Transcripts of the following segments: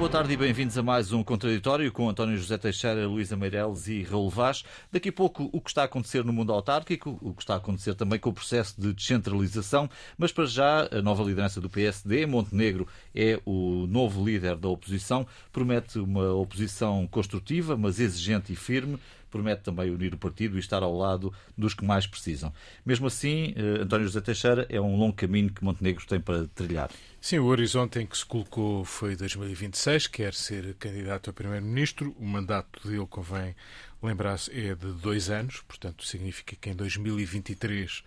Boa tarde e bem-vindos a mais um Contraditório com António José Teixeira, Luísa Meireles e Raul Vaz. Daqui a pouco o que está a acontecer no mundo autárquico, o que está a acontecer também com o processo de descentralização, mas para já a nova liderança do PSD, Montenegro é o novo líder da oposição, promete uma oposição construtiva, mas exigente e firme, promete também unir o partido e estar ao lado dos que mais precisam. Mesmo assim, eh, António José Teixeira é um longo caminho que Montenegro tem para trilhar. Sim, o horizonte em que se colocou foi 2026, quer ser candidato a primeiro-ministro. O mandato dele, convém lembrar-se, é de dois anos, portanto, significa que em 2023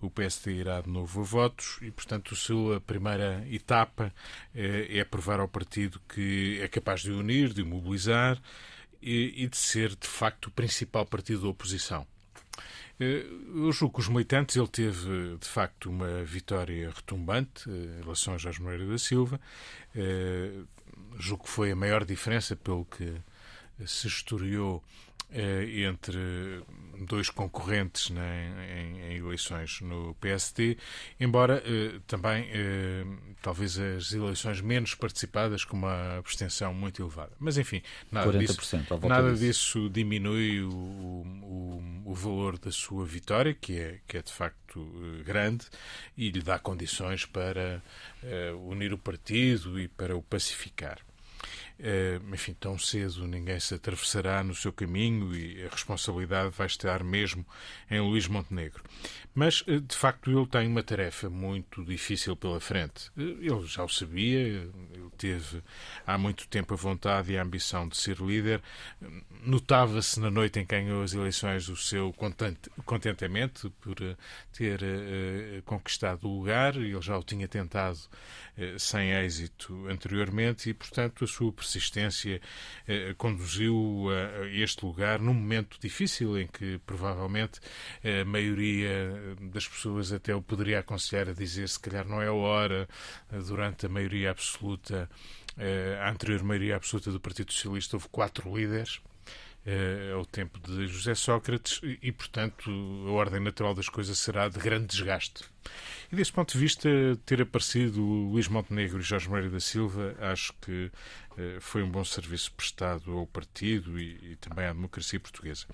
o PSD irá de novo a votos e, portanto, a sua primeira etapa é, é provar ao partido que é capaz de unir, de mobilizar e, de ser, de facto, o principal partido da oposição. Eh, eu julgo que os militantes ele teve, de facto, uma vitória retumbante eh, em relação a Jorge Moreira da Silva. Eh, julgo que foi a maior diferença pelo que se historiou entre dois concorrentes né, em, eleições no PSD, embora eh, também eh, talvez as eleições menos participadas com uma abstenção muito elevada. Mas enfim, nada, disso, nada disso. diminui o, o, o, valor da sua vitória, que é, que é de facto eh, grande, e lhe dá condições para unir o partido e para o pacificar. Eh, enfim, tão cedo ninguém se atravessará no seu caminho e a responsabilidade vai estar mesmo em Luís Montenegro. Mas, eh, de facto, ele tem uma tarefa muito difícil pela frente. Eh, ele já o sabia, ele teve há muito tempo a vontade e a ambição de ser líder. Notava-se na noite em que ganhou as eleições o seu contentamento por ter conquistado o lugar. Ele já o tinha tentado sem êxito anteriormente e, portanto, a sua persistência eh, conduziu a, este lugar num momento difícil em que provavelmente a maioria das pessoas até o poderia aconselhar a dizer se calhar não é a hora eh, durante a maioria absoluta eh, a anterior maioria absoluta do Partido Socialista houve quatro líderes é o tempo de José Sócrates e, portanto, a ordem natural das coisas será de grande desgaste. E desse ponto de vista, ter aparecido Luís Montenegro e Jorge Moreira da Silva, acho que eh, foi um bom serviço prestado ao partido e, e, também à democracia portuguesa.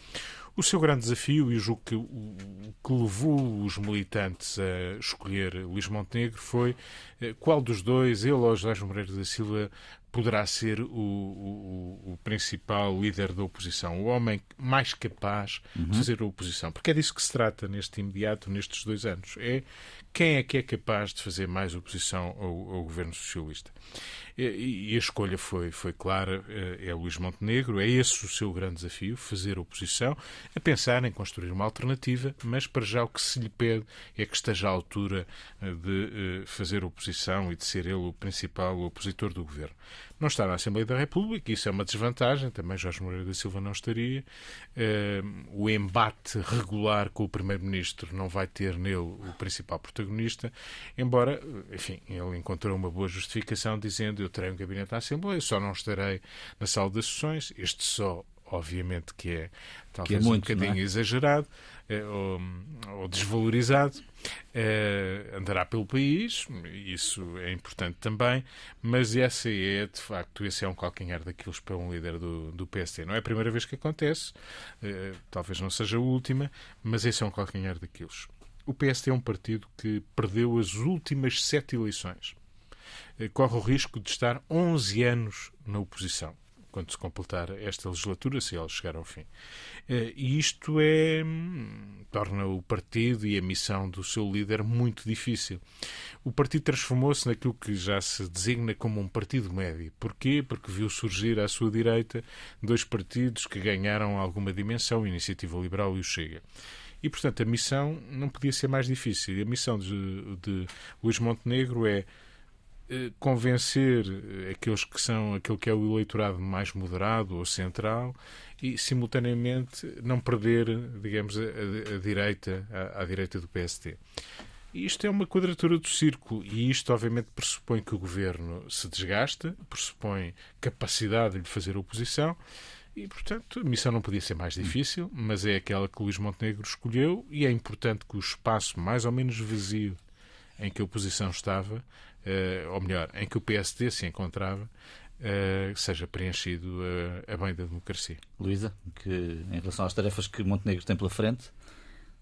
O seu grande desafio, e julgo que o que levou os militantes a escolher Luís Montenegro, foi eh, qual dos dois, ele ou Jorge Moreira da Silva, poderá ser o, o, o, principal líder da oposição, o homem mais capaz uhum. de fazer a oposição. Porque é disso que se trata neste imediato, nestes dois anos. É quem é que é capaz de fazer mais oposição ao, ao governo socialista. E, a escolha foi, foi clara, eh, é Luís Montenegro, é esse o seu grande desafio, fazer oposição, a pensar em construir uma alternativa, mas para já o que se lhe pede é que esteja à altura eh, de eh, fazer oposição e de ser ele o principal opositor do governo. Não está na Assembleia da República, isso é uma desvantagem, também Jorge Moreira da Silva não estaria. O embate regular com o Primeiro-Ministro não vai ter nele o principal protagonista, embora, enfim, ele encontrou uma boa justificação dizendo eu terei um gabinete da Assembleia, só não estarei na sala das sessões, este só obviamente que é talvez que é muito, um bocadinho é? exagerado eh, ou, ou, desvalorizado, eh, andará pelo país, isso é importante também, mas essa é, de facto, esse é um calcanhar daqueles para um líder do, do PST. Não é a primeira vez que acontece, eh, talvez não seja a última, mas esse é um calcanhar daqueles. O PST é um partido que perdeu as últimas sete eleições. Corre o risco de estar 11 anos na oposição quando se completar esta legislatura, se ela chegar ao fim. Eh, e isto é hum, torna o partido e a missão do seu líder muito difícil. O partido transformou-se naquilo que já se designa como um partido médio. Porquê? Porque viu surgir à sua direita dois partidos que ganharam alguma dimensão, a Iniciativa Liberal e o Chega. E, portanto, a missão não podia ser mais difícil. A missão de, de Luís Montenegro é convencer eh, aqueles que são aquele que é o eleitorado mais moderado ou central e simultaneamente não perder, digamos, a, a, direita, a, direita do PST. Isto é uma quadratura do círculo e isto obviamente pressupõe que o governo se desgasta, pressupõe capacidade de fazer oposição e, portanto, a missão não podia ser mais difícil, mas é aquela que Luís Montenegro escolheu e é importante que o espaço mais ou menos vazio em que a oposição estava, uh, ou melhor, em que o PSD se encontrava, uh, seja preenchido uh, a bem da democracia. Luísa, que em relação às tarefas que Montenegro tem pela frente?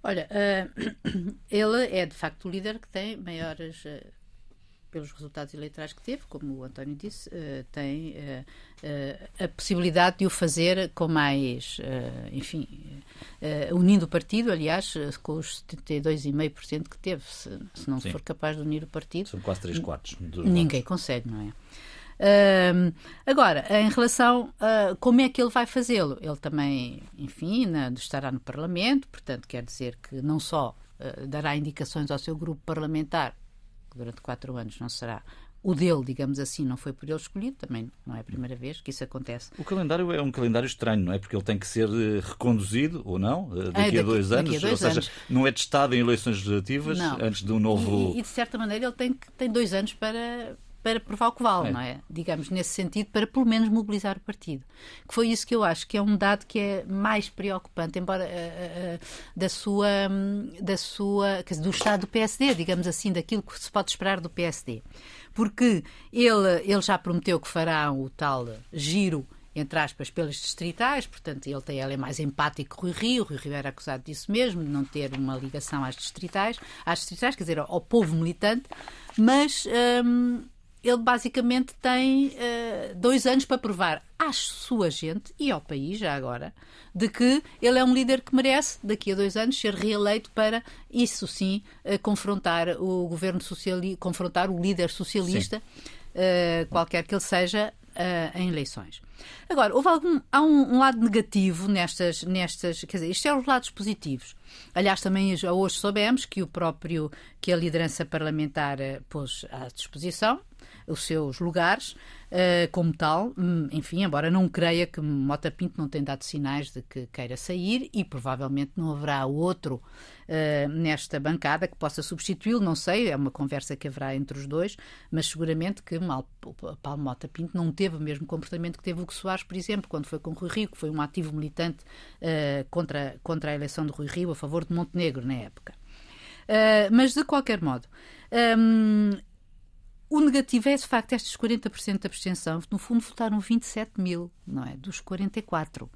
Olha, uh, ele é de facto o líder que tem maiores pelos resultados eleitorais que teve, como o António disse, uh, tem uh, uh, a possibilidade de o fazer com mais, enfim, unindo o partido, aliás, com os 72,5% que teve. Se, se não Sim. for capaz de unir o partido. São quase 3 quartos. Ninguém consegue, não é? Uh, agora, em relação a como é que ele vai fazê-lo, ele também, enfim, na, estará no Parlamento, portanto, quer dizer que não só uh, dará indicações ao seu grupo parlamentar durante quatro anos não será o dele, digamos assim, não foi por ele escolhido, também não é a primeira vez que isso acontece. O calendário é um calendário estranho, não é? Porque ele tem que ser eh, reconduzido ou não eh, daqui, é, daqui a dois anos, a dois ou anos. seja, não é testado em eleições legislativas não. antes de um novo. E, e, de certa maneira ele tem, tem dois anos para, para provar o que vale, é. não é? Digamos, nesse sentido, para pelo menos mobilizar o partido. Que foi isso que eu acho que é um dado que é mais preocupante, embora uh, uh, da sua, um, da sua, dizer, do estado do PSD, digamos assim, daquilo que se pode esperar do PSD. Porque ele, ele já prometeu que fará o tal giro entre aspas, pelas distritais, portanto, ele, tem, ele é mais empático que o Rui Rio, o Rui Rio era acusado disso mesmo, de não ter uma ligação às distritais, às distritais, quer dizer, ao, ao povo militante, mas hum, ele basicamente tem uh, dois anos para provar à sua gente e ao país, já agora, de que ele é um líder que merece, daqui a dois anos, ser reeleito para, isso sim, uh, confrontar o governo socialista, confrontar o líder socialista, uh, qualquer que ele seja, em eleições. Agora, houve algum, há um, um, lado negativo nestas, nestas, quer dizer, isto é os lados positivos. Aliás, também hoje soubemos que o próprio, que a liderança parlamentar pôs à disposição, os seus lugares uh, como tal. Hum, enfim, embora não creia que Mota Pinto não tenha dado sinais de que queira sair e provavelmente não haverá outro uh, nesta bancada que possa substituí-lo. Não sei, é uma conversa que haverá entre os dois, mas seguramente que mal, Paulo Mota Pinto não teve o mesmo comportamento que teve o que Soares, por exemplo, quando foi com Rui Rio, que foi um ativo militante uh, contra, contra a eleição de Rui Rio a favor de Montenegro na época. Uh, mas de qualquer modo, um, o negativo é, de facto, estes 40% de abstenção. No fundo, votaram 27 mil, não é? Dos 44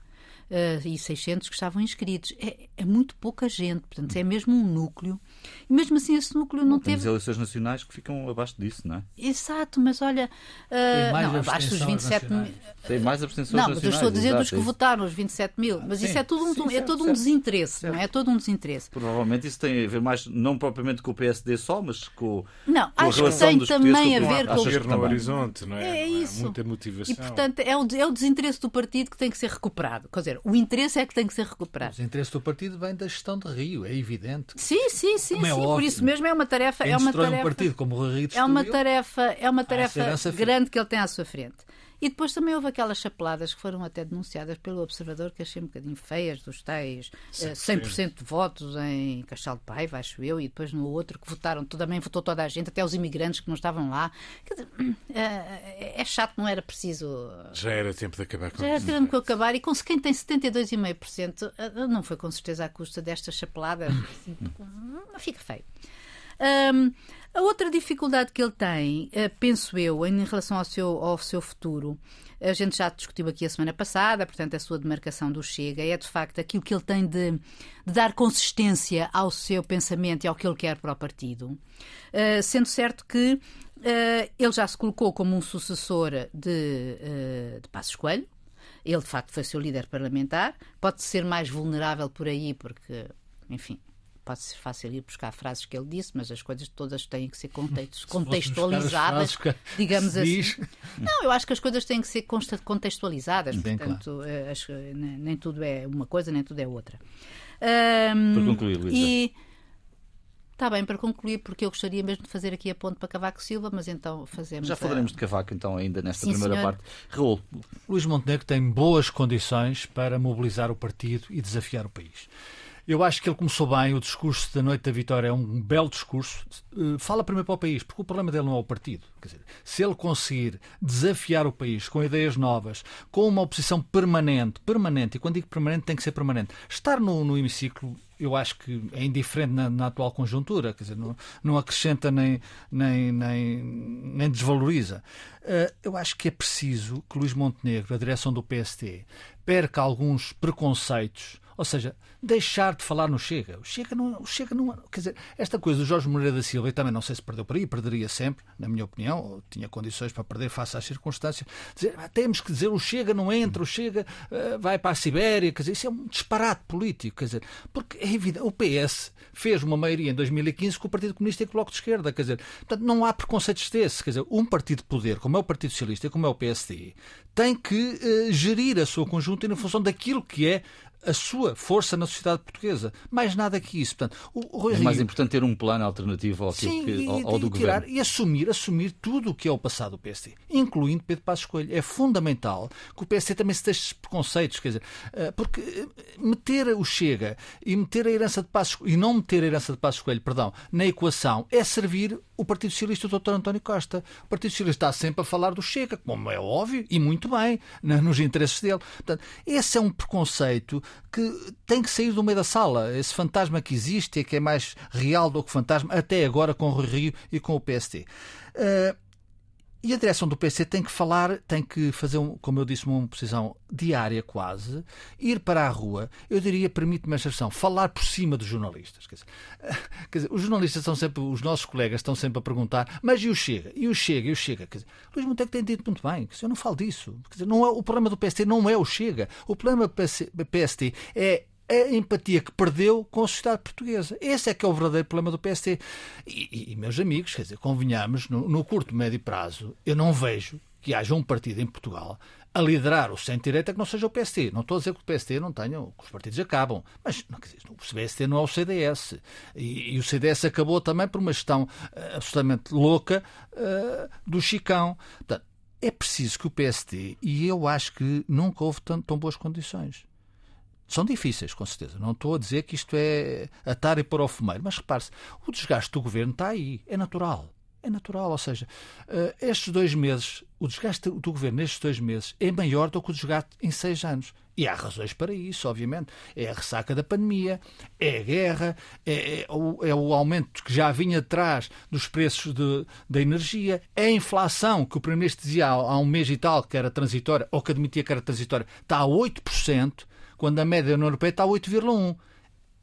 uh, e 600 que estavam inscritos. É, é, muito pouca gente, portanto, é mesmo um núcleo. E mesmo assim, esse núcleo não, não teve. Temos eleições nacionais que ficam abaixo disso, não é? Exato, mas olha. Uh, não, abaixo dos 27 mil. Tem mais abstenções Não, mas eu estou a dizer exato, dos que é votaram, os 27 mil. Mas sim, isso é, tudo um, sim, é certo, todo um desinteresse, certo. não é? É todo um desinteresse. Provavelmente isso tem a ver mais, não propriamente com o PSD só, mas com. Não, com acho que tem também a ver com. o no horizonte, não é? É isso. Muita motivação. E, portanto, é o, é o desinteresse do partido que tem que ser recuperado. Quer dizer, o interesse é que tem que ser recuperado. O interesse do partido vem da gestão de Rio, é evidente. Sim, sim, sim. É sim. Por isso mesmo é uma tarefa. Quem é uma tarefa, um partido como o Rio é uma tarefa, é uma tarefa grande que ele tem à sua frente. E depois também houve aquelas chapeladas que foram até denunciadas pelo Observador, que achei um bocadinho feias, dos tais 100% eh, de votos em Castelo de Paiva, acho eu, e depois no outro que votaram, também votou toda a gente, até os imigrantes que não estavam lá. Dizer, é, é chato, não era preciso. Já era tempo de acabar com Já era tempo de acabar, e com quem tem 72,5%, eh, não foi com certeza à custa desta chapelada, fica feio. Um, a outra dificuldade que ele tem, eh, penso eu, em relação ao seu, ao seu futuro, a gente já discutiu aqui a semana passada, portanto, a sua demarcação do Chega, é de facto aquilo que ele tem de, de dar consistência ao seu pensamento e ao que ele quer para o partido. Uh, sendo certo que uh, ele já se colocou como um sucessor de, de Passos Coelho, ele de facto foi seu líder parlamentar, pode ser mais vulnerável por aí, porque, enfim, pode ser fácil ir buscar frases que ele disse, mas as coisas todas têm que ser contextualizadas, digamos assim. Não, eu acho que as coisas têm que ser contextualizadas, Bem portanto, claro. Eh, as, nem tudo é uma coisa, nem tudo é outra. Um, para concluir, Luísa. E, Está bem, para concluir, porque eu gostaria mesmo de fazer aqui a ponte para Cavaco Silva, mas então fazemos. Já falaremos a... de Cavaco então ainda nesta Sim, primeira senhor. parte. Raul. Luís Montenegro tem boas condições para mobilizar o partido e desafiar o país. Eu acho que ele começou bem. O discurso da Noite da Vitória é um belo discurso. Uh, fala primeiro para o país, porque o problema dele não é o partido. Dizer, se ele conseguir desafiar o país com ideias novas, com uma oposição permanente, permanente, e quando digo permanente tem que ser permanente, estar no, no hemiciclo eu acho que é indiferente na, na, atual conjuntura, quer dizer, não, não acrescenta nem, nem, nem, nem desvaloriza. Uh, eu acho que é preciso que Luís Montenegro, a direção do PST, perca alguns preconceitos ou seja, deixar de falar no Chega. O Chega não, o Chega não. Quer dizer, esta coisa do Jorge Moreira da Silva, e também não sei se perdeu por aí, perderia sempre, na minha opinião, tinha condições para perder face às circunstâncias. Dizer, ah, temos que dizer o Chega não entra, o Chega uh, vai para a Sibéria. Quer dizer, isso é um disparate político. Quer dizer, porque é evidente, o PS fez uma maioria em 2015 com o Partido Comunista e com o Bloco de Esquerda. Quer dizer, portanto, não há preconceitos desse. Quer dizer, um partido de poder, como é o Partido Socialista e como é o PSD, tem que uh, gerir a sua conjunta em função daquilo que é a sua força na sociedade portuguesa. Mais nada que isso. Portanto, o, é mais importante ter um plano alternativo ao, sim, que, ao, ao do tirar, governo. E assumir, assumir tudo o que é o passado do PSD, incluindo Pedro Passos Coelho. É fundamental que o PSD também se deixe preconceitos. Quer dizer, eh, porque eh, meter o Chega e meter a herança de Passos e não meter a herança de Passos Coelho, perdão, na equação é servir o Partido Socialista do Dr. António Costa. O Partido Socialista está sempre a falar do Chega, como é óbvio, e muito bem, nos interesses dele. Portanto, esse é um preconceito que tem que sair do meio da sala. Esse fantasma que existe e que é mais real do que fantasma, até agora com o Rio e com o PST. Uh, e a direção do PC tem que falar, tem que fazer, um, como eu disse, uma posição diária quase, ir para a rua, eu diria, permite-me a expressão, falar por cima dos jornalistas. Quer dizer, quer dizer, os jornalistas são sempre, os nossos colegas estão sempre a perguntar, mas e o Chega? E o Chega? E o Chega? Quer dizer, Luís Monteiro tem dito muito bem, eu não falo disso. Quer dizer, não é, o problema do PST não é o Chega. O problema do PST é a empatia que perdeu com a sociedade portuguesa. Esse é que é o verdadeiro problema do PST. E, e meus amigos, quer dizer, convenhamos, no, no curto, médio prazo, eu não vejo que haja um partido em Portugal a liderar o centro-direita que não seja o PST. Não estou a dizer que o PST não tenha, que os partidos acabam, mas não, dizer, o PST não é o CDS. E, e, o CDS acabou também por uma gestão uh, absolutamente louca uh, do Chicão. Portanto, é preciso que o PST, e eu acho que nunca houve tão, tão boas condições, são difíceis, com certeza. Não estou a dizer que isto é atar e pôr ao fumeiro, mas repare-se, o desgaste do governo está aí, é natural. É natural, ou seja, eh, estes dois meses, o desgaste do governo nestes dois meses é maior do que o desgaste em seis anos. E há razões para isso, obviamente. É a ressaca da pandemia, é a guerra, é, é, o, é o, aumento que já vinha atrás dos preços de, da energia, é a inflação que o Primeiro-Ministro dizia há, há um mês e tal que era transitória, ou que admitia que era transitória, está a 8% quando a média da União Europeia está a 8,1%.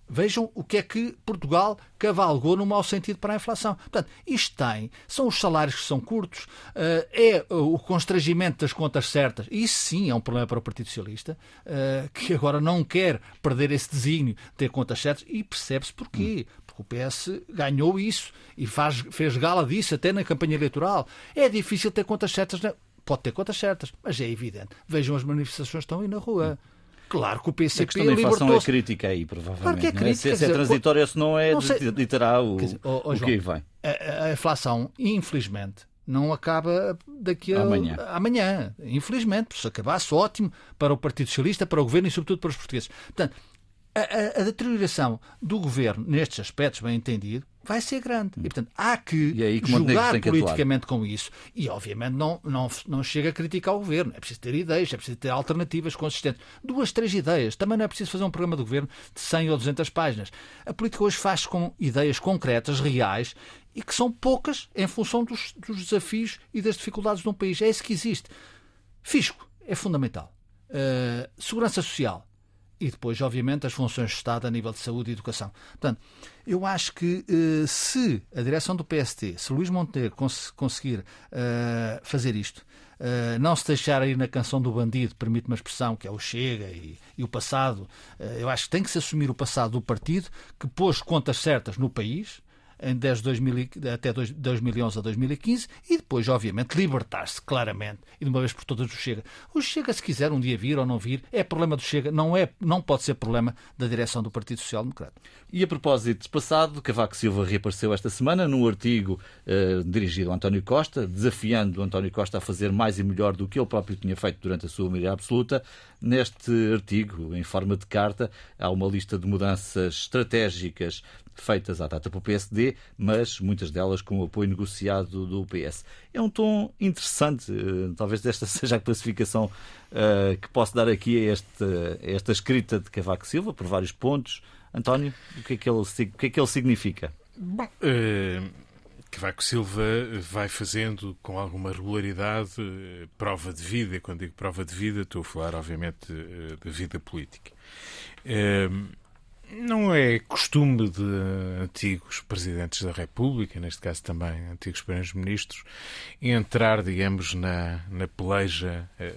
Vejam o que é que Portugal cavalgou no mau sentido para a inflação. Portanto, isto tem, são os salários que são curtos, eh, é o constrangimento das contas certas. Isso sim é um problema para o Partido Socialista, eh, que agora não quer perder esse desígnio de ter contas certas e percebe-se porquê. Porque o PS ganhou isso e faz, fez gala disso até na campanha eleitoral. É difícil ter contas certas, pode ter contas certas, mas é evidente. Vejam as manifestações que estão aí na rua. Claro que o PCP a questão da inflação é crítica aí, provavelmente. Claro que é, é? crítica. Se, se é transitória, se não é, não sei, ditará o, dizer, oh, oh, o João, que vem. A, a, inflação, infelizmente, não acaba daqui a amanhã. amanhã. Infelizmente, se acabasse, ótimo para o Partido Socialista, para o Governo e, sobretudo, para os portugueses. Portanto, a, a, a deterioração do Governo nestes aspectos, bem entendido, vai ser grande. E, portanto, há que, que jogar politicamente com isso. E, obviamente, não, não, não chega a criticar o governo. É preciso ter ideias, é preciso ter alternativas consistentes. Duas, três ideias. Também não é preciso fazer um programa do governo de 100 ou 200 páginas. A política hoje faz com ideias concretas, reais, e que são poucas em função dos, dos desafios e das dificuldades de um país. É isso que existe. Fisco é fundamental. Uh, segurança social e depois, obviamente, as funções de Estado a nível de saúde e educação. Portanto, eu acho que eh, se a direção do PST, se Luís Monteiro cons conseguir uh, fazer isto, uh, não se deixar ir na canção do bandido, permite uma expressão, que é o Chega e, e o passado, uh, eu acho que tem que se assumir o passado do partido, que pôs contas certas no país, 10 2000, até 2011 a 2015 e depois, obviamente, libertar-se claramente e de uma vez por todas do Chega. O Chega, se quiser um dia vir ou não vir, é problema do Chega, não, é, não pode ser problema da direção do Partido Social Democrata. E a propósito passado, Cavaco Silva reapareceu esta semana num artigo uh, dirigido a António Costa, desafiando António Costa a fazer mais e melhor do que ele próprio tinha feito durante a sua maioria absoluta. Neste artigo, em forma de carta, há uma lista de mudanças estratégicas feitas à data pelo PSD, mas muitas delas com o apoio negociado do PS. É um tom interessante, eh, talvez esta seja a classificação uh, que posso dar aqui a esta, a esta escrita de Cavaco Silva, por vários pontos. António, o que é que ele, o que é que ele significa? Bom, uh, Cavaco Silva vai fazendo com alguma regularidade uh, prova de vida. Quando digo prova de vida, estou a falar, obviamente, uh, da vida política. Não é costume de antigos presidentes da República, neste caso também antigos primeiros-ministros, entrar, digamos, na, na peleja eh,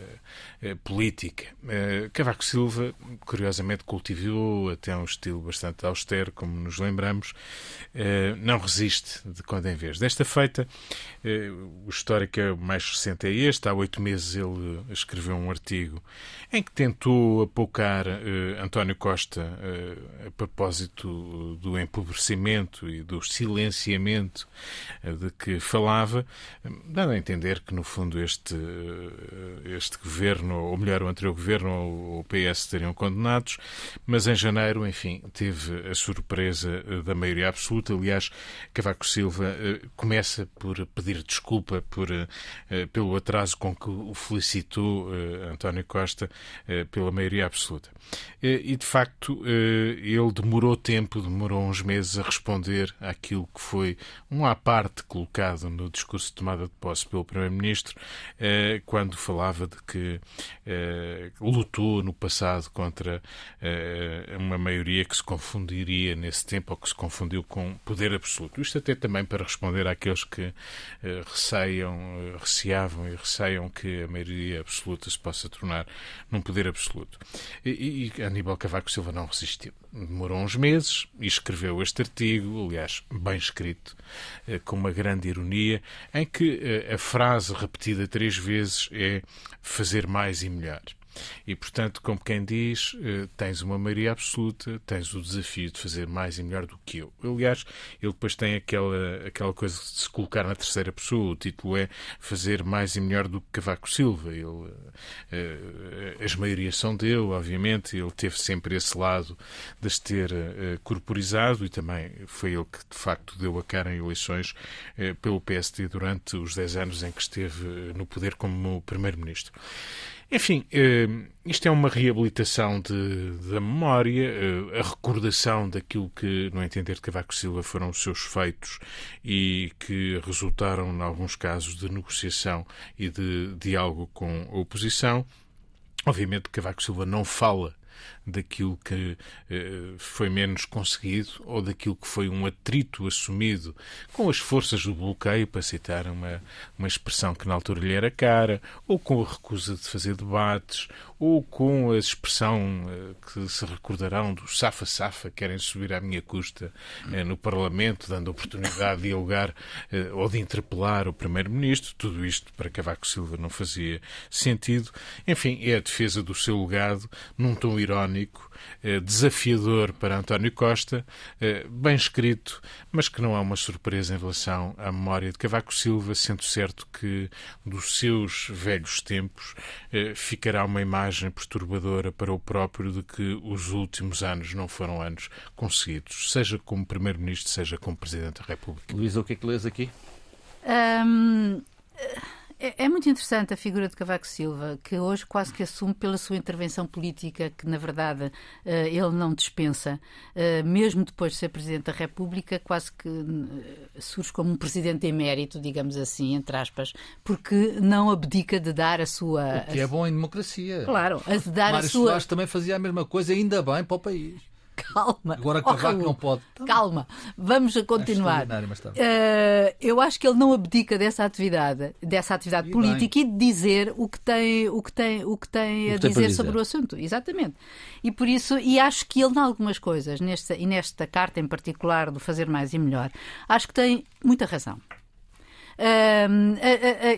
eh, política. Eh, Cavaco Silva, curiosamente, cultivou até um estilo bastante austero, como nos lembramos, eh, não resiste de quando em vez. Desta feita, eh, o histórico mais recente é este. Há oito meses ele escreveu um artigo em que tentou apocar eh, António Costa a propósito do empobrecimento e do silenciamento eh, de que falava, dando a entender que, no fundo, este, eh, este governo, ou melhor, o anterior governo ou o PS teriam condenados, mas em janeiro, enfim, teve a surpresa eh, da maioria absoluta. Aliás, Cavaco Silva começa por pedir desculpa por, pelo atraso com que o felicitou António Costa pela maioria absoluta. E, de facto, ele demorou tempo, demorou uns meses a responder àquilo que foi um à parte colocado no discurso de tomada de posse pelo Primeiro-Ministro, eh, quando falava de que eh, lutou no passado contra eh, uma maioria que se confundiria nesse tempo ou que se confundiu com poder absoluto. Isto até também para responder àqueles que receiam, receavam e receiam que a maioria absoluta se possa tornar num poder absoluto. E, e Aníbal Cavaco Silva não resistiu demorou uns meses e escreveu este artigo, aliás, bem escrito, eh, com uma grande ironia, em que eh, a frase repetida três vezes é fazer mais e melhor. E, portanto, como quem diz, eh, tens uma maioria absoluta, tens o desafio de fazer mais e melhor do que eu. Aliás, ele depois tem aquela, aquela coisa de se colocar na terceira pessoa. O título é Fazer mais e melhor do que Cavaco Silva. Ele, eh, as maiorias são dele, obviamente. Ele teve sempre esse lado de se ter eh, corporizado e também foi ele que, de facto, deu a cara em eleições pelo PSD durante os 10 anos em que esteve no poder como Primeiro-Ministro. Enfim, eh, isto é uma reabilitação de, da memória, eh, a recordação daquilo que, no entender de Cavaco Silva, foram os seus feitos e que resultaram, em alguns casos, de negociação e de diálogo com a oposição. Obviamente, Cavaco Silva não fala daquilo que eh, foi menos conseguido ou daquilo que foi um atrito assumido com as forças do bloqueio, para citar uma, uma expressão que na altura lhe era cara, ou com a recusa de fazer debates, ou com a expressão eh, que se recordarão do safa-safa, querem subir à minha custa eh, no Parlamento, dando oportunidade de dialogar eh, ou de interpelar o Primeiro-Ministro. Tudo isto para Cavaco Silva não fazia sentido. Enfim, é a defesa do seu legado num tom irónico desafiador para António Costa, bem escrito, mas que não há uma surpresa em relação à memória de Cavaco Silva, sendo certo que dos seus velhos tempos ficará uma imagem perturbadora para o próprio de que os últimos anos não foram anos conseguidos, seja como Primeiro-Ministro, seja como Presidente da República. Luísa, o que é que lês aqui? Um... É, é, muito interessante a figura de Cavaco Silva, que hoje quase que assume pela sua intervenção política, que na verdade eh, ele não dispensa, eh, mesmo depois de ser Presidente da República, quase que eh, surge como um Presidente emérito, digamos assim, entre aspas, porque não abdica de dar a sua. O que é bom em democracia. Claro, a de dar Mário a sua. Soares também fazia a mesma coisa, ainda bem para o país. Calma. Agora Oh, Cavaco Raul, não pode. Calma, vamos a continuar. Eh, eu acho que ele não abdica dessa atividade, dessa atividade E política e de dizer o que tem, o que tem, o que tem O a que tem para dizer dizer. sobre o assunto. Exatamente. E por isso, e acho que ele, em algumas coisas, nesta, e nesta carta em particular do Fazer Mais e Melhor, acho que tem muita razão.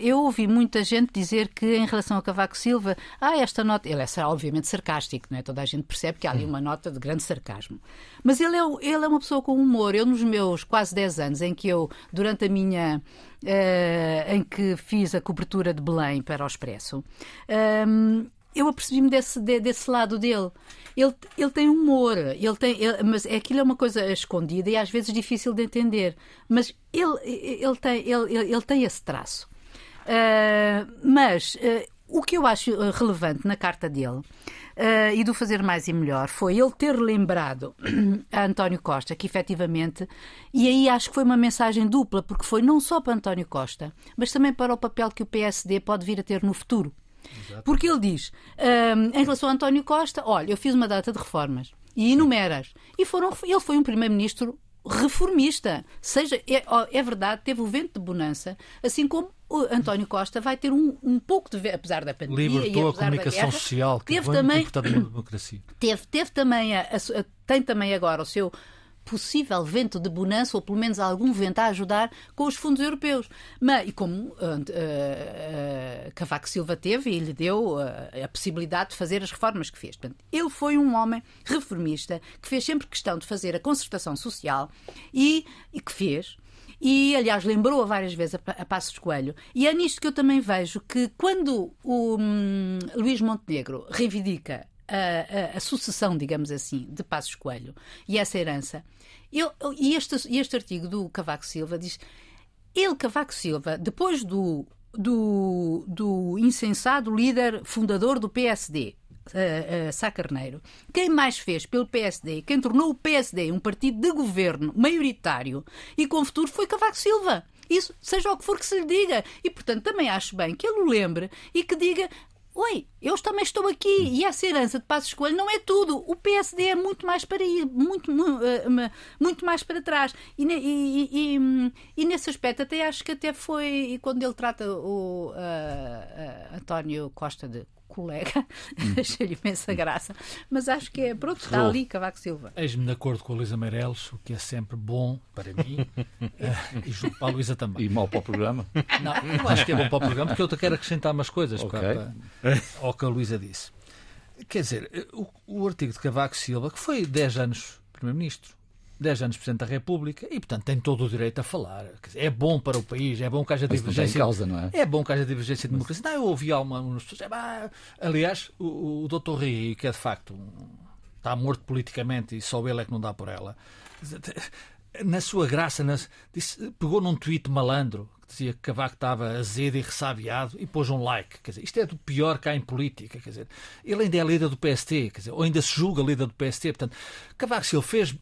Eu ouvi muita gente dizer que em relação a Cavaco Silva, ah, esta nota, ele é obviamente sarcástico, não é? Toda a gente percebe que há ali uma nota de grande sarcasmo. Mas ele é, ele é uma pessoa com humor. Eu, nos meus quase 10 anos, em que eu, durante a minha. eh, em que fiz a cobertura de Belém para o Expresso, hum, eu apercebi-me desse, de- desse lado dele. Ele, ele tem humor, ele tem, ele- mas aquilo é uma coisa escondida e às vezes difícil de entender. Mas ele, ele, tem, ele, ele- tem esse traço. Ah, mas ah, o que eu acho ah, relevante na carta dele ah, e do fazer mais e melhor foi ele ter lembrado a António Costa que efetivamente, e aí acho que foi uma mensagem dupla, porque foi não só para António Costa, mas também para o papel que o PSD pode vir a ter no futuro. Porque ele diz, hum, em relação a António Costa, olha, eu fiz uma data de reformas e enumeras. E foram, ele foi um primeiro-ministro reformista. Seja, é, é verdade, teve o vento de bonança, assim como António Costa vai ter um, um pouco de. Apesar da pandemia e Libertou a apesar da comunicação guerra, social, que teve também teve, teve também a- a a- tem também agora o seu possível vento de bonança, ou pelo menos algum vento a ajudar com os fundos europeus. Mas, e como ah, ah, Cavaco Silva teve e lhe deu ah, a possibilidade de fazer as reformas que fez. Portanto, ele foi um homem reformista que fez sempre questão de fazer a concertação social e, e que fez. E, aliás, lembrou-a várias vezes a, a Passos Coelho. E é nisto que eu também vejo que quando o hum, Luís Montenegro reivindica a, a- a sucessão, digamos assim, de Passos Coelho e essa herança, eu- e este, este artigo do Cavaco Silva diz ele, Cavaco Silva, depois do, do, do insensado líder fundador do PSD, uh, uh, Sá Carneiro, quem mais fez pelo PSD, quem tornou o PSD um partido de governo maioritário e com futuro foi Cavaco Silva. Isso, seja o que for que se lhe diga. E, portanto, também acho bem que ele o lembre e que diga Oi, eu também estou aqui e essa herança de Passos Coelho não é tudo. O PSD é muito mais para ir, muito, mu- eh, muito mais para trás. E, e- e- e- nesse aspecto até acho que até foi e quando ele trata o ah, ah, António Costa de colega, achei-lhe imensa graça. Mas acho que é, pronto, está ali Cavaco Silva. Eis-me de acordo com a Luísa Meireles, o que é sempre bom para mim eh, e julgo para a Luísa também. E mal para o programa. Não, eu acho que é bom para o programa porque eu quero acrescentar umas coisas Ok. para, para- ao que a Luísa disse. Quer dizer, o, o artigo de Cavaco Silva, que foi 10 anos Primeiro-Ministro, 10 anos Presidente da República e, portanto, tem todo o direito a falar. É bom para o país, é bom que haja divergência. causa, não é? É bom que haja divergência de democracia. Não, eu ouvi algumas pessoas. aliás, o, o Dr. Rui, que é de facto um- está morto politicamente e só ele é que não dá por ela. Na sua graça, nas- disse- pegou num tweet malandro que dizia que Cavaco estava azedo e ressabiado e pôs um like. Quer dizer, isto é do pior que há em política. Quer dizer, ele ainda é líder do PST, quer dizer, ou ainda se julga líder do PST. Portanto, Cavaco Silva fez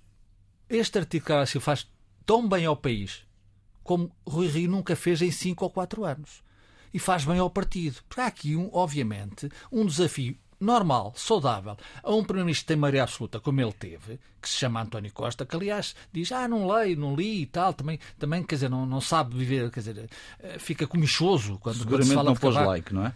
este artigo faz tão bem ao país como Rui Rio nunca fez em 5 ou 4 anos. E faz bem ao partido. Porque há aqui, um, obviamente, um desafio normal, saudável, a um Primeiro-Ministro que tem maioria absoluta, como ele teve, que se chama António Costa, que aliás diz, ah, não leio, não li e tal, também, também quer dizer, não, não sabe viver, quer dizer, eh, fica comichoso quando, quando se fala não pôs like, não é?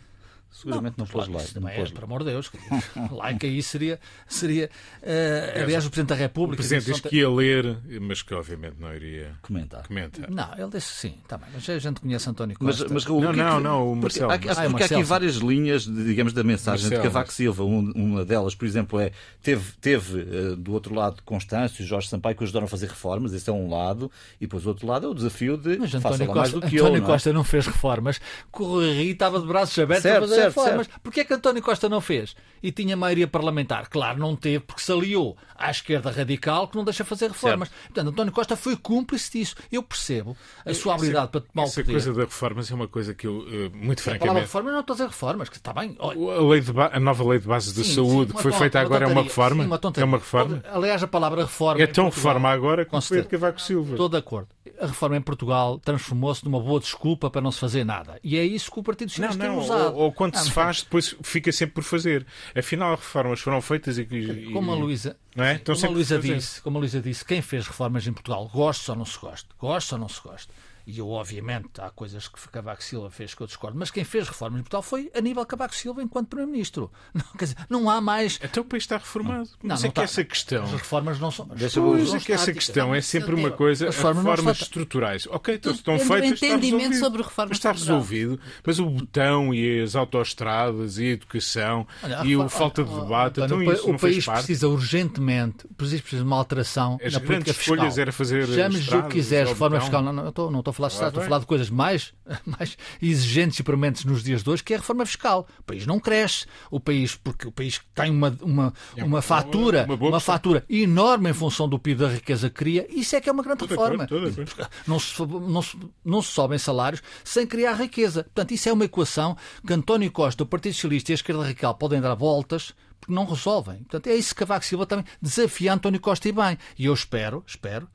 Seguramente não, pôs Claro, like. Não também é, pôs por amor de Deus. like aí seria. seria eh, aliás, o Presidente da O República. Presidente disse que ia ler, mas que obviamente não iria comentar. comentar. Não, ele disse sim, tá bem, mas a gente conhece António Mas, Costa. mas, Raul, Não, o é não, que- não, o porque Marcelo. há, Marcelo. porque Ah, há aqui várias linhas, de- digamos, da mensagem Marcelo, de Cavaco. Silva. Um- uma delas, por exemplo, é teve, teve eh, do outro lado Constâncio e Jorge Sampaio que ajudaram a fazer reformas. Esse é um lado. E depois o outro lado é o desafio de Mas António lá mais Costa, do que António eu. não é? Costa não fez reformas, o Rio estava de braços abertos Certo, para fazer certo. Porquê é que António Costa não fez? E tinha maioria parlamentar. Claro, não teve, porque se aliou à esquerda radical que não deixa fazer reformas. Portanto, António Costa foi cúmplice disso. Eu percebo a sua habilidade para tomar o Essa poder. coisa da reformas é uma coisa que eu, eh, muito A francamente. reforma eu não estou a dizer reformas, que está bem. Olha, A, lei de ba- a nova lei de base de sim, saúde sim, que foi uma feita agora é uma reforma? Sim, é tontaria. uma reforma? Aliás, a palavra reforma. É tão Portugal- reforma agora Com como foi de. Cavaco Silva. Estou de acordo. a reforma em Portugal transformou-se numa boa desculpa para não se fazer nada. E é isso que o Partido Socialista não, não, tem usado. Ou, ou quando ah, se faz, depois fica sempre por fazer. Afinal, as reformas foram feitas e. e como a Luísa. É? como, a Luísa disse, como a Luísa disse, quem fez reformas em Portugal, gosta ou não se gosta, gosta ou não se gosta e eu, obviamente, há coisas que Cavaco Silva fez que eu discordo, mas quem fez reformas em Portugal foi Aníbal Cavaco Silva enquanto Primeiro-Ministro. Não, quer dizer, não há mais. Até o país está reformado. Não, mas não é que está. essa questão. As reformas não são. Deixa pois é que essa questão é sempre uma coisa. As reformas, reformas estruturais. Ok, então, estão feitas. Está resolvido. sobre reformas está resolvido. Mas o botão e as autoestradas e a educação Olha, e a, falta de debate. Então o, isso o não país precisa urgentemente, o país precisa de uma alteração As na política fiscal. escolhas era fazer. Chames o que quiseres, reforma fiscal. Não, não, estou, a falar estou a falar de coisas mais, mais exigentes e prementes nos dias de hoje, que é a reforma fiscal. O país não cresce, o país, porque o país tem uma, uma, É uma fatura, uma boa uma questão. fatura enorme em função do PIB da riqueza que cria, isso é que é uma grande de reforma. acordo. Não se, não, se, não se sobem salários sem criar riqueza. Portanto, isso é uma equação que António Costa, o Partido Socialista e a esquerda radical podem dar voltas porque não resolvem. Portanto, é isso que Cavaco Silva também desafia António Costa e bem. E eu espero, espero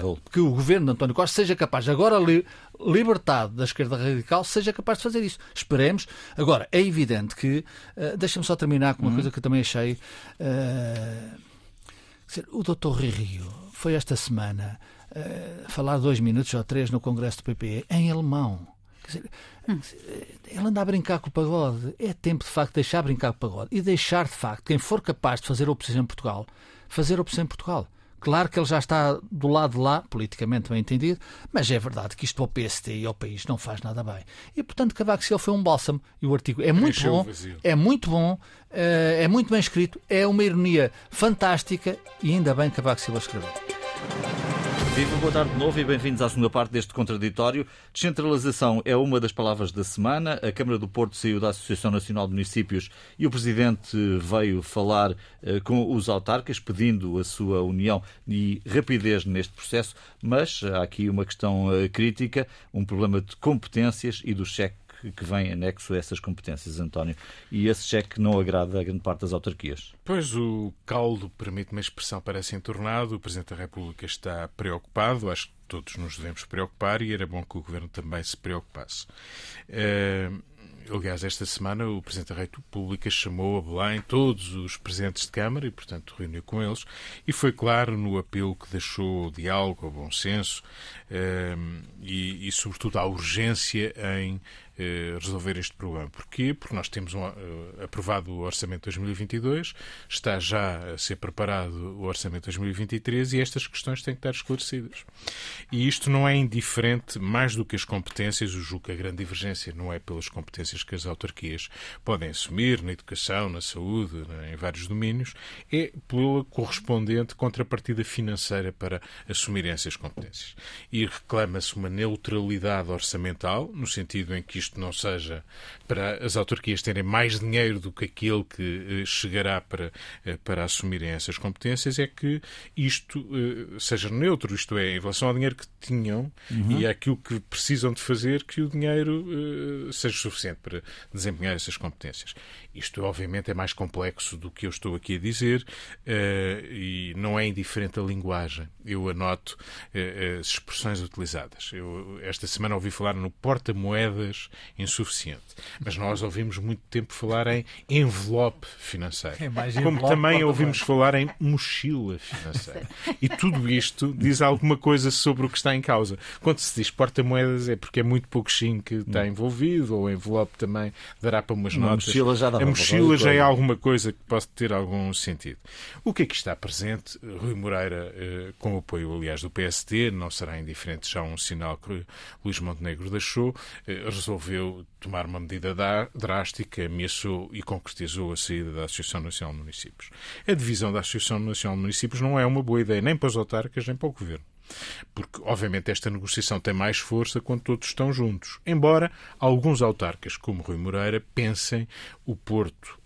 Raul. que o governo de António Costa seja capaz, agora li, libertado da esquerda radical, seja capaz de fazer isso. Esperemos. Agora, é evidente que. eh, Deixa-me só terminar com uma coisa que eu também achei. quer dizer, o Dr. Rui Rio foi esta semana falar dois minutos ou três no Congresso do PPE em alemão. Dizer, ele anda a brincar com o pagode. É tempo, de facto, de deixar brincar com o pagode e deixar, de facto, quem for capaz de fazer oposição em Portugal, fazer oposição em Portugal. Claro que ele já está do lado de lá, politicamente bem entendido, mas é verdade que isto ao PST e ao país não faz nada bem. E, portanto, Cavaco Silva foi um bálsamo. E o artigo é muito o bom, é muito bom, eh, é muito bem escrito, é uma ironia fantástica e ainda bem que Cavaco Silva escreveu. Viva, boa tarde de novo e bem-vindos à segunda parte deste contraditório. Descentralização é uma das palavras da semana. A Câmara do Porto saiu da Associação Nacional de Municípios e o Presidente veio falar eh, com os autarcas, pedindo a sua união e rapidez neste processo. Mas há aqui uma questão eh, crítica, um problema de competências e do cheque que vem anexo a essas competências, António. E esse cheque não agrada a grande parte das autarquias. Pois o caldo, permite-me a expressão, parece entornado. O Presidente da República está preocupado. Acho que todos nos devemos preocupar e era bom que o Governo também se preocupasse. Eh, Aliás, esta semana o Presidente da República chamou a Belém todos os presidentes de Câmara e, portanto, reuniu com eles e foi claro no apelo que deixou ao diálogo, ao bom senso eh, e, e, sobretudo, à urgência em resolver este problema. Porquê? Porque nós temos um, eh, aprovado o Orçamento 2022, está já a ser preparado o Orçamento 2023 e estas questões têm que estar esclarecidas. E isto não é indiferente, mais do que as competências, eu julgo que a grande divergência não é pelas competências que as autarquias podem assumir na educação, na saúde, em vários domínios, é pela correspondente contrapartida financeira para assumirem essas competências. E reclama-se uma neutralidade orçamental, no sentido em que isto não seja para as autarquias terem mais dinheiro do que aquele que eh, chegará para, eh, para assumirem essas competências, é que isto eh, seja neutro, isto é, em relação ao dinheiro que tinham Uhum. e àquilo que precisam de fazer, que o dinheiro seja suficiente para desempenhar essas competências. Isto, obviamente, é mais complexo do que eu estou aqui a dizer e não é indiferente a linguagem. Eu anoto as expressões utilizadas. Eu, esta semana ouvi falar no porta-moedas insuficiente, mas nós ouvimos muito tempo falar em envelope financeiro. É mais Como envelope também que ouvimos falar em mochila financeira. E tudo isto diz alguma coisa sobre o que está em causa. Quando se diz porta-moedas é porque é muito pouquinho que está envolvido, ou o envelope também dará para umas Uma notas. mochila já dá A mochila já é alguma coisa que pode ter algum sentido. O que aqui está presente, Rui Moreira, eh, com o apoio, aliás, do PSD, não será indiferente já um sinal que Luís Montenegro deixou, eh, resolveu tomar uma medida da- drástica, ameaçou e concretizou a saída da Associação Nacional de Municípios. A divisão da Associação Nacional de Municípios não é uma boa ideia nem para os autarcas nem para o Governo. Porque, obviamente, esta negociação tem mais força quando todos estão juntos. Embora alguns autarcas, como Rui Moreira, pensem o Porto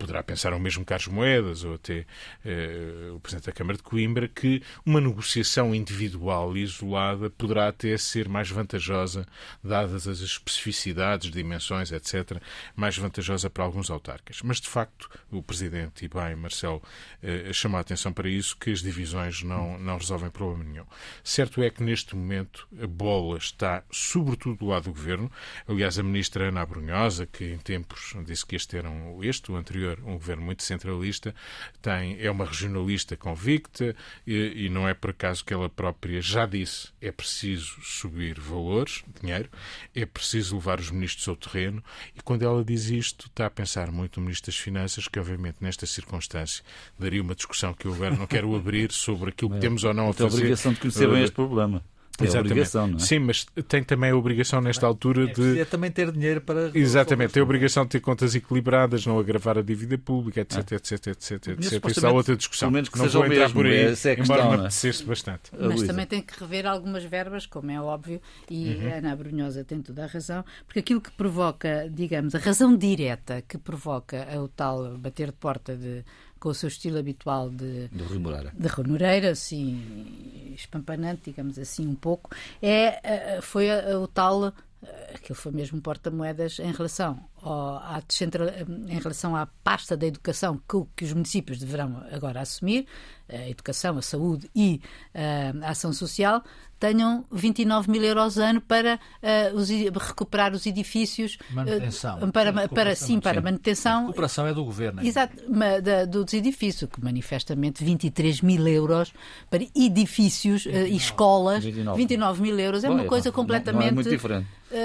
poderá pensar o mesmo Carlos Moedas ou até uh, o Presidente da Câmara de Coimbra, que uma negociação individual e isolada poderá até ser mais vantajosa, dadas as especificidades, dimensões, etc., mais vantajosa para alguns autarcas. Mas, de facto, o Presidente, e bem, Marcelo, uh, chamou a atenção para isso, que as divisões não, não resolvem problema nenhum. Certo é que, neste momento, a bola está sobretudo do lado do Governo. Aliás, a Ministra Ana Abrunhosa, que em tempos disse que este era um, este, o anterior, um governo muito centralista, tem, é uma regionalista convicta e, e não é por acaso que ela própria já disse é preciso subir valores, dinheiro, é preciso levar os ministros ao terreno e quando ela diz isto está a pensar muito no Ministro das Finanças, que obviamente nesta circunstância daria uma discussão que eu agora não quero abrir sobre aquilo que temos ou não a fazer. Tem a obrigação de conhecer bem este problema. Tem Exatamente. obrigação, não é? Sim, mas tem também a obrigação nesta altura é, de. É também ter dinheiro para. Exatamente, tem a obrigação de ter contas equilibradas, não agravar a dívida pública, etc, etc, etc, etc. Isso há outra discussão. Pelo menos que não seja vou entrar mesmo, por aí, é questão, embora me é? apetecesse bastante. Mas também tem que rever algumas verbas, como é óbvio, e Uhum. a Ana Brunhosa tem toda a razão, porque aquilo que provoca, digamos, a razão direta que provoca o tal bater de porta de, com o seu estilo habitual de, Do Rui Moreira. de Rui Moreira, assim, espampanante, digamos assim, um pouco, é, eh, foi a- o tal, eh, aquilo foi mesmo porta-moedas em relação, à descentra- em relação à pasta da educação que, que os municípios deverão agora assumir, a educação, a saúde e eh, a ação social, tenham 29 mil euros ano para eh, os recuperar os edifícios. eh, Manutenção. para, para, Recuperação, sim, para sim. manutenção A cooperação é do governo. Exato, ma- da- dos edifícios, que manifestamente 23 mil euros para edifícios eh, e escolas, 29. 29 mil euros, é Bom, uma coisa não- não completamente. é muito diferente. Seis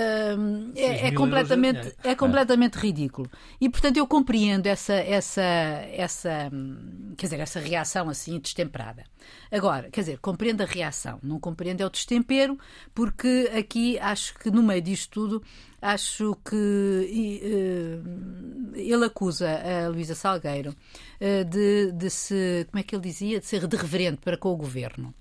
é, é mil completamente, é é completamente ridículo. E, portanto, eu compreendo essa, essa, essa, hum, quer dizer, essa reação assim destemperada. Agora, quer dizer, compreendo a reação, não compreendo é o destempero, porque aqui acho que no meio disto tudo, acho que eh, ele acusa a Luísa Salgueiro eh, de, de se, como é que ele dizia, de ser de reverente para com o governo.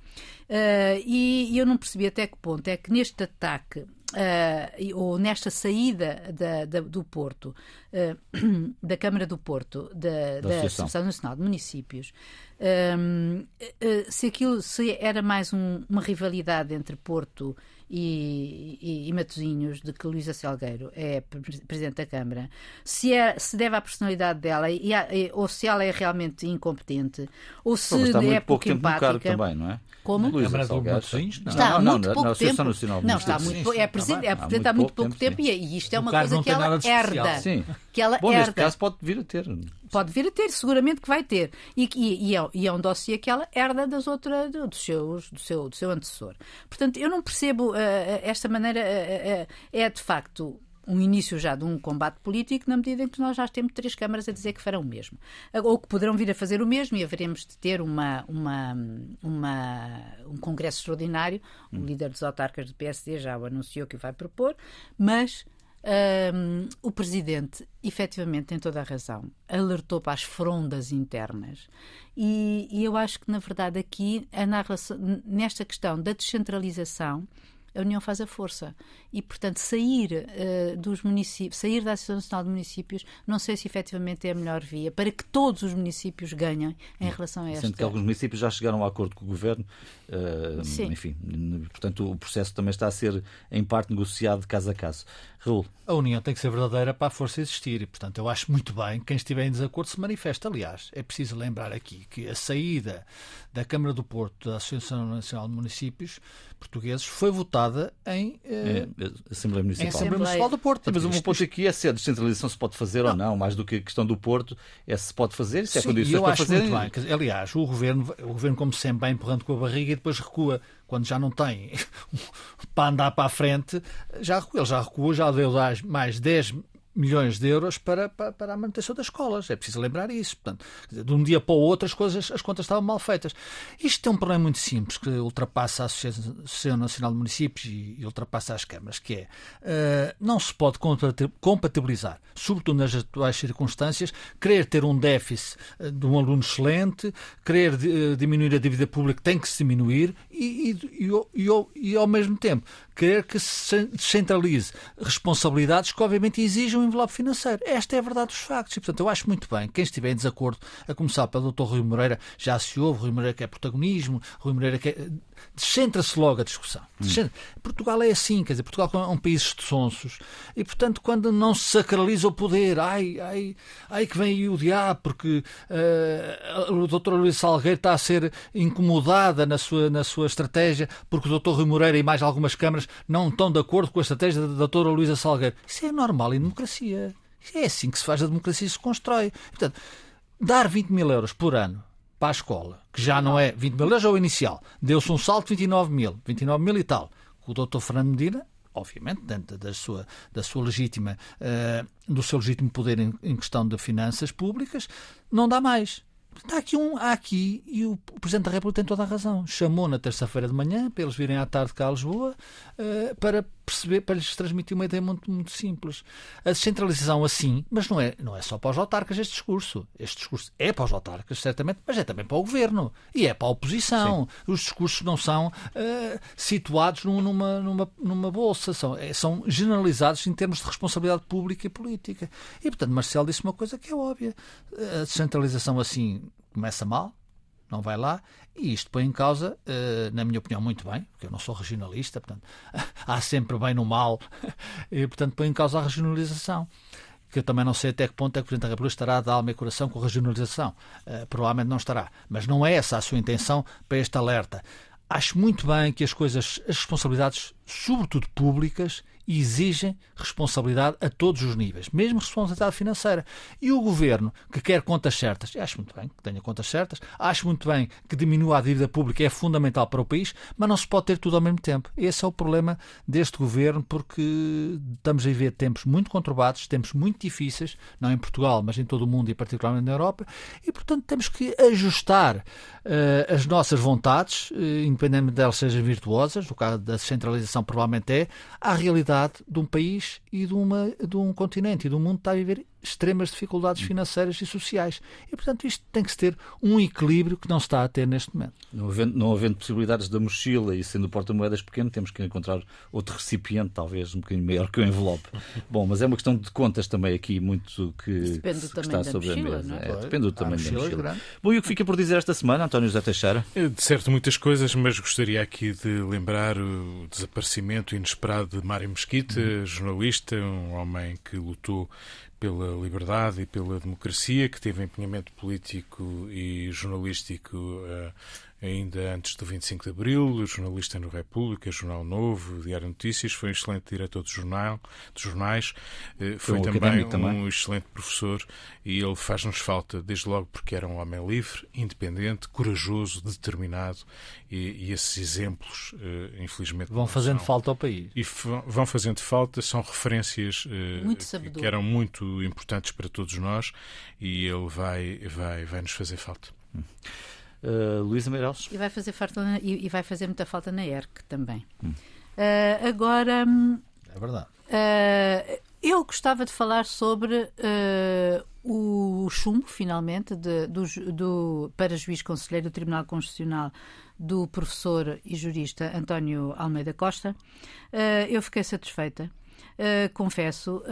Uh, e, e eu não percebi até que ponto é que neste ataque uh, ou nesta saída da- da- do Porto, uh, da Câmara do Porto, da, da Associação. Associação Nacional de Municípios, uh, se aquilo se era mais um- uma rivalidade entre Porto e, e, e Matosinhos, de que Luísa Salgueiro é pre- Presidente da Câmara, se, é, se deve à personalidade dela e a- e- ou se ela é realmente incompetente, ou se Pô, está é muito pouco empática. também, não é? Como? Luísa Câmara do Salgado. Matosinhos? Não. Está há não, muito na- pouco na tempo. Nacional de não, está muito, é, presidente, é presidente Há muito pouco tempo tempo, e, isto é uma coisa que ela de herda. Sim. Que ela Bom, neste herda. caso pode vir a ter. Pode vir a ter, seguramente que vai ter. E, e- e é, e é um dossiê que ela herda das outras, do, dos seus, do, seu, do seu antecessor. Portanto, eu não percebo eh, esta maneira. eh, eh, é de facto um início já de um combate político, na medida em que nós já temos três câmaras a dizer que farão o mesmo. Ou que poderão vir a fazer o mesmo e haveremos de ter uma, uma, uma- um congresso extraordinário. O líder dos autarcas do PSD já o anunciou que o vai propor, mas hum, o presidente, efetivamente, tem toda a razão. Alertou para as frondas internas. E, e eu acho que, na verdade, aqui, a narração, nesta questão da descentralização, a União faz a força. E, portanto, sair eh, dos municípios, sair da Associação Nacional de Municípios, não sei se efetivamente é a melhor via para que todos os municípios ganhem em relação a esta. Sendo que alguns municípios já chegaram a acordo com o governo. Sim. enfim, portanto, o processo também está a ser, em parte, negociado de caso a caso. Raul, A união tem que ser verdadeira para a força existir e, portanto, eu acho muito bem que quem estiver em desacordo se manifesta. Aliás, é preciso lembrar aqui que a saída da Câmara do Porto da Associação Nacional de Municípios Portugueses foi votada em, eh, é, Assembleia em Municipal. Assembleia Assembleia. Municipal do Porto. Sim, mas o meu ponto aqui é se a descentralização se pode fazer ou não, mais do que a questão do Porto, é se pode fazer, se há Sim, condições eu para acho fazer. muito bem. Aliás, o governo, o governo, como sempre, vai empurrando com a barriga e depois recua. Quando já não tem para andar para a frente, já recua. Ele já recuou, já deu mais 10 milhões de euros para, para, para a manutenção das escolas. É preciso lembrar isso. Portanto, de um dia para o outro as coisas, as contas estavam mal feitas. Isto é um problema muito simples que ultrapassa a Associação Nacional de Municípios e, e ultrapassa as câmaras, que é eh, não se pode compati- compatibilizar, sobretudo nas atuais circunstâncias, querer ter um déficit eh, de um aluno excelente, querer eh, diminuir a dívida pública tem que se diminuir e, e, e, e, ao mesmo tempo querer que se descentralize responsabilidades que obviamente exigem envelope financeiro. Esta é a verdade dos factos. E, portanto, eu acho muito bem, quem estiver em desacordo, a começar pelo Dr. Rui Moreira, já se ouve, Rui Moreira quer protagonismo, Rui Moreira quer... Descentra-se logo a discussão. Hum. Portugal é assim, quer dizer, Portugal é um país de sonsos e, portanto, quando não se sacraliza o poder, ai, ai, ai que vem aí o diabo, porque uh, o Dr. Luís Salgueiro está a ser incomodada na sua, na sua estratégia, porque o Dr. Rui Moreira e mais algumas câmaras não estão de acordo com a estratégia da doutora Luísa Salgueiro. Isso é normal em democracia. É assim que se faz a democracia e se constrói. Portanto, dar 20 mil euros por ano para a escola, que já não é 20 mil euros é o inicial, deu-se um salto de 29 mil, 29 mil e tal. O doutor Fernando Medina, obviamente, dentro da sua, da sua legítima, uh, do seu legítimo poder em, em questão de finanças públicas, não dá mais. Está aqui um, há aqui, e o Presidente da República tem toda a razão. Chamou na terça-feira de manhã, para eles virem à tarde cá a Lisboa, uh, para perceber, para lhes transmitir uma ideia muito, muito simples. A descentralização assim, mas não é, não é só para os autarcas este discurso. Este discurso é para os autarcas, certamente, mas é também para o governo e é para a oposição. Sim. Os discursos não são uh, situados numa, numa, numa bolsa, são, é, são generalizados em termos de responsabilidade pública e política. E, portanto, Marcelo disse uma coisa que é óbvia. A descentralização assim começa mal, não vai lá, e isto põe em causa, eh, na minha opinião, muito bem, porque eu não sou regionalista, portanto, há sempre bem no mal, e portanto põe em causa a regionalização. Que eu também não sei até que ponto é que o Presidente da República estará de alma e coração com a regionalização. Uh, provavelmente não estará. Mas não é essa a sua intenção para este alerta. Acho muito bem que as coisas, as responsabilidades, sobretudo públicas, exigem responsabilidade a todos os níveis, mesmo responsabilidade financeira. E o governo, que quer contas certas, acho muito bem que tenha contas certas, acho muito bem que diminua a dívida pública, é fundamental para o país, mas não se pode ter tudo ao mesmo tempo. Esse é o problema deste governo, porque estamos a viver tempos muito conturbados, tempos muito difíceis, não em Portugal, mas em todo o mundo e particularmente na Europa, e portanto temos que ajustar uh, as nossas vontades, uh, independentemente delas sejam virtuosas, no caso da descentralização provavelmente é, à realidade de um país e de, uma, de um continente e de um mundo que está a viver extremas dificuldades hum. financeiras e sociais. E, portanto, isto tem que se ter um equilíbrio que não se está a ter neste momento. Não havendo, não havendo possibilidades da mochila e sendo o porta-moedas pequeno, temos que encontrar outro recipiente, talvez um bocadinho maior que o envelope. Bom, mas é uma questão de contas também aqui, muito que, depende que está sobre mochila, a mesa. É? É, depende do tamanho da mochila. É Bom, e o que fica por dizer esta semana, António José Teixeira? De certo, muitas coisas, mas gostaria aqui de lembrar o desaparecimento inesperado de Mário Mesquita, hum. jornalista, um homem que lutou pela liberdade e pela democracia, que teve empenhamento político e jornalístico uh, ainda antes do 25 de Abril, jornalista no República, Jornal Novo, Diário Notícias, foi um excelente diretor de jornal, de jornais, eh, foi, um também um também. excelente professor e ele faz-nos falta, desde logo porque era um homem livre, independente, corajoso, determinado e, e esses exemplos, eh, infelizmente, vão fazendo são. falta ao país. E vão fazendo falta, são referências eh, que eram muito importantes para todos nós e ele vai, vai, vai nos fazer falta. Hum. Uh, Luísa Meireles. E vai fazer falta na, e, e, vai fazer muita falta na ERC também. Hum. Uh, agora. É verdade. Uh, eu gostava de falar sobre o chumbo, finalmente, de, do, do, para juiz conselheiro do Tribunal Constitucional do professor e jurista António Almeida Costa. eu fiquei satisfeita, confesso,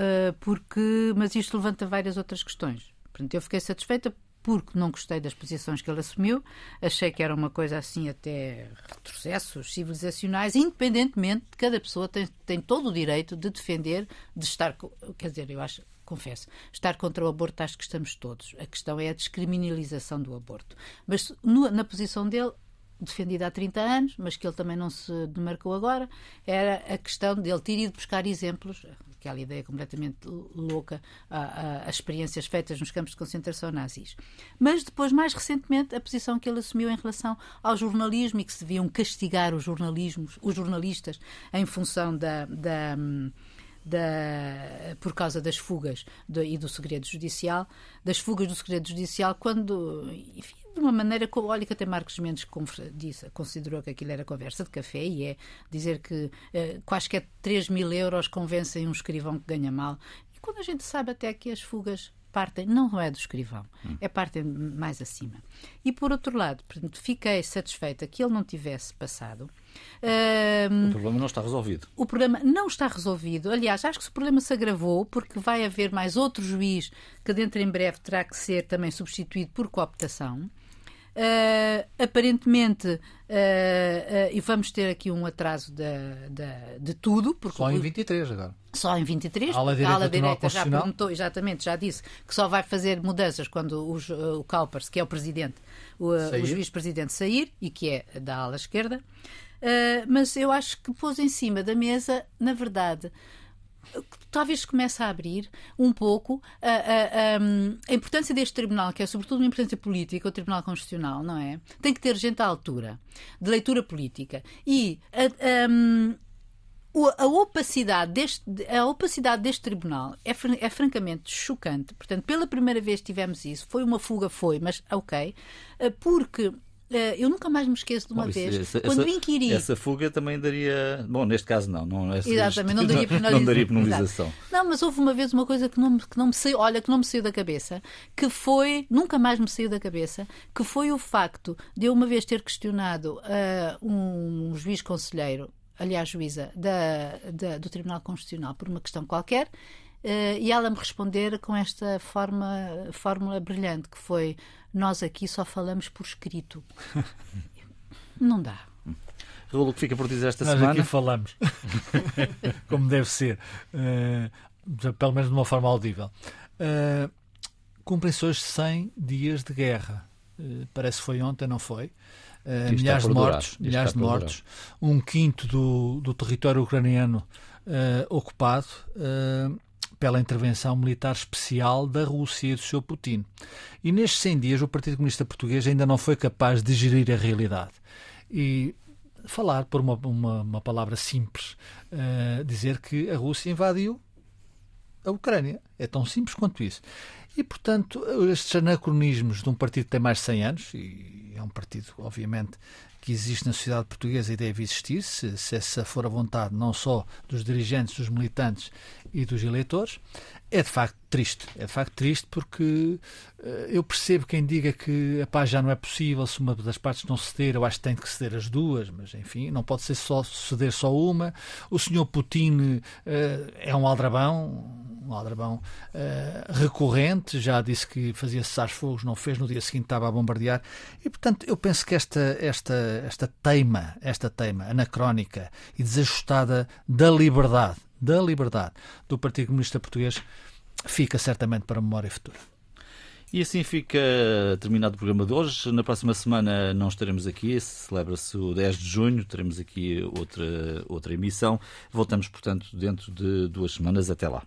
porque, mas isto levanta várias outras questões. Portanto, eu fiquei satisfeita porque não gostei das posições que ele assumiu, achei que era uma coisa assim até retrocessos civilizacionais, independentemente de cada pessoa tem, tem todo o direito de defender, de estar, quer dizer, eu acho, confesso, estar contra o aborto acho que estamos todos. A questão é a descriminalização do aborto. Mas no, na posição dele, defendida há 30 anos, mas que ele também não se demarcou agora, era a questão dele ter ido buscar exemplos, aquela ideia completamente louca, as experiências feitas nos campos de concentração nazis. Mas depois, mais recentemente, a posição que ele assumiu em relação ao jornalismo e que se deviam castigar os jornalismos, os jornalistas em função da, da da, por causa das fugas do, e do segredo judicial, das fugas do segredo judicial, quando, enfim, de uma maneira como, olha que até Marcos Mendes disse, considerou que aquilo era conversa de café e é dizer que eh, quaisquer 3 mil euros convencem um escrivão que ganha mal. E quando a gente sabe até que as fugas partem, não é do escrivão, é partem mais acima. E por outro lado, fiquei satisfeita que ele não tivesse passado. Uh, o problema não está resolvido. O problema não está resolvido. Aliás, acho que o problema se agravou porque vai haver mais outro juiz que dentro em breve terá que ser também substituído por cooptação. Uh, aparentemente, uh, uh, e vamos ter aqui um atraso de, de, de tudo. Porque só em 23 agora. Só em 23. A ala direita, a ala direita já perguntou, exatamente, já disse que só vai fazer mudanças quando os, o Kaupers, que é o presidente, o, o juiz-presidente, sair e que é da ala esquerda. mas eu acho que pôs em cima da mesa, na verdade, talvez comece a abrir um pouco a, a, a, importância deste tribunal, que é sobretudo uma importância política, o Tribunal Constitucional, não é? Tem que ter gente à altura, de leitura política. E a, a opacidade, deste, a opacidade deste tribunal é, é francamente chocante. Portanto, pela primeira vez tivemos isso. Foi uma fuga, foi, mas ok. Eh, porque eu nunca mais me esqueço de uma Bom, vez. Essa, quando essa, inquiri. Essa fuga também daria. Bom, neste caso não. não essa, Exatamente, não daria penalização. Não daria penalização. Não, mas houve uma vez uma coisa que não, que não me saiu, olha, que não me saiu da cabeça, que foi, nunca mais me saiu da cabeça, que foi o facto de eu uma vez ter questionado uh, um juiz conselheiro, aliás, juíza, da, da, do Tribunal Constitucional por uma questão qualquer. Uh, e ela me responder com esta forma, fórmula brilhante que foi nós aqui só falamos por escrito. Não dá. Raul, o que fica por dizer esta Nós semana? aqui falamos. Como deve ser. Uh, pelo menos de uma forma audível. Uh, Cumprem-se hoje 100 dias de guerra. Uh, parece que foi ontem, não foi? Uh, milhares de mortos, milhares de mortos, um quinto do, do território ucraniano uh, ocupado. Pela intervenção militar especial da Rússia e do seu Putin. E nestes 100 dias o Partido Comunista Português ainda não foi capaz de gerir a realidade. E falar, por uma, uma, uma palavra simples, uh, dizer que a Rússia invadiu a Ucrânia. É tão simples quanto isso. E, portanto, estes anacronismos de um partido que tem mais de 100 anos, e é um partido, obviamente, que existe na sociedade portuguesa e deve existir, se, se essa for a vontade não só dos dirigentes, dos militantes e dos eleitores, é de facto triste. É de facto triste porque uh, eu percebo quem diga que a paz já não é possível se uma das partes não ceder. Eu acho que tem que ceder as duas, mas enfim, não pode ser só ceder só uma. O senhor Putin uh, é um aldrabão, um aldrabão uh, recorrente, já disse que fazia cessar fogos, não fez, no dia seguinte estava a bombardear. E, portanto, eu penso que esta, esta, esta teima, esta teima anacrónica e desajustada da liberdade, da liberdade do Partido Comunista Português fica certamente para a memória futura. E assim fica terminado o programa de hoje. Na próxima semana não estaremos aqui, celebra-se o 10 de junho, teremos aqui outra, outra emissão. Voltamos, portanto, dentro de duas semanas. Até lá.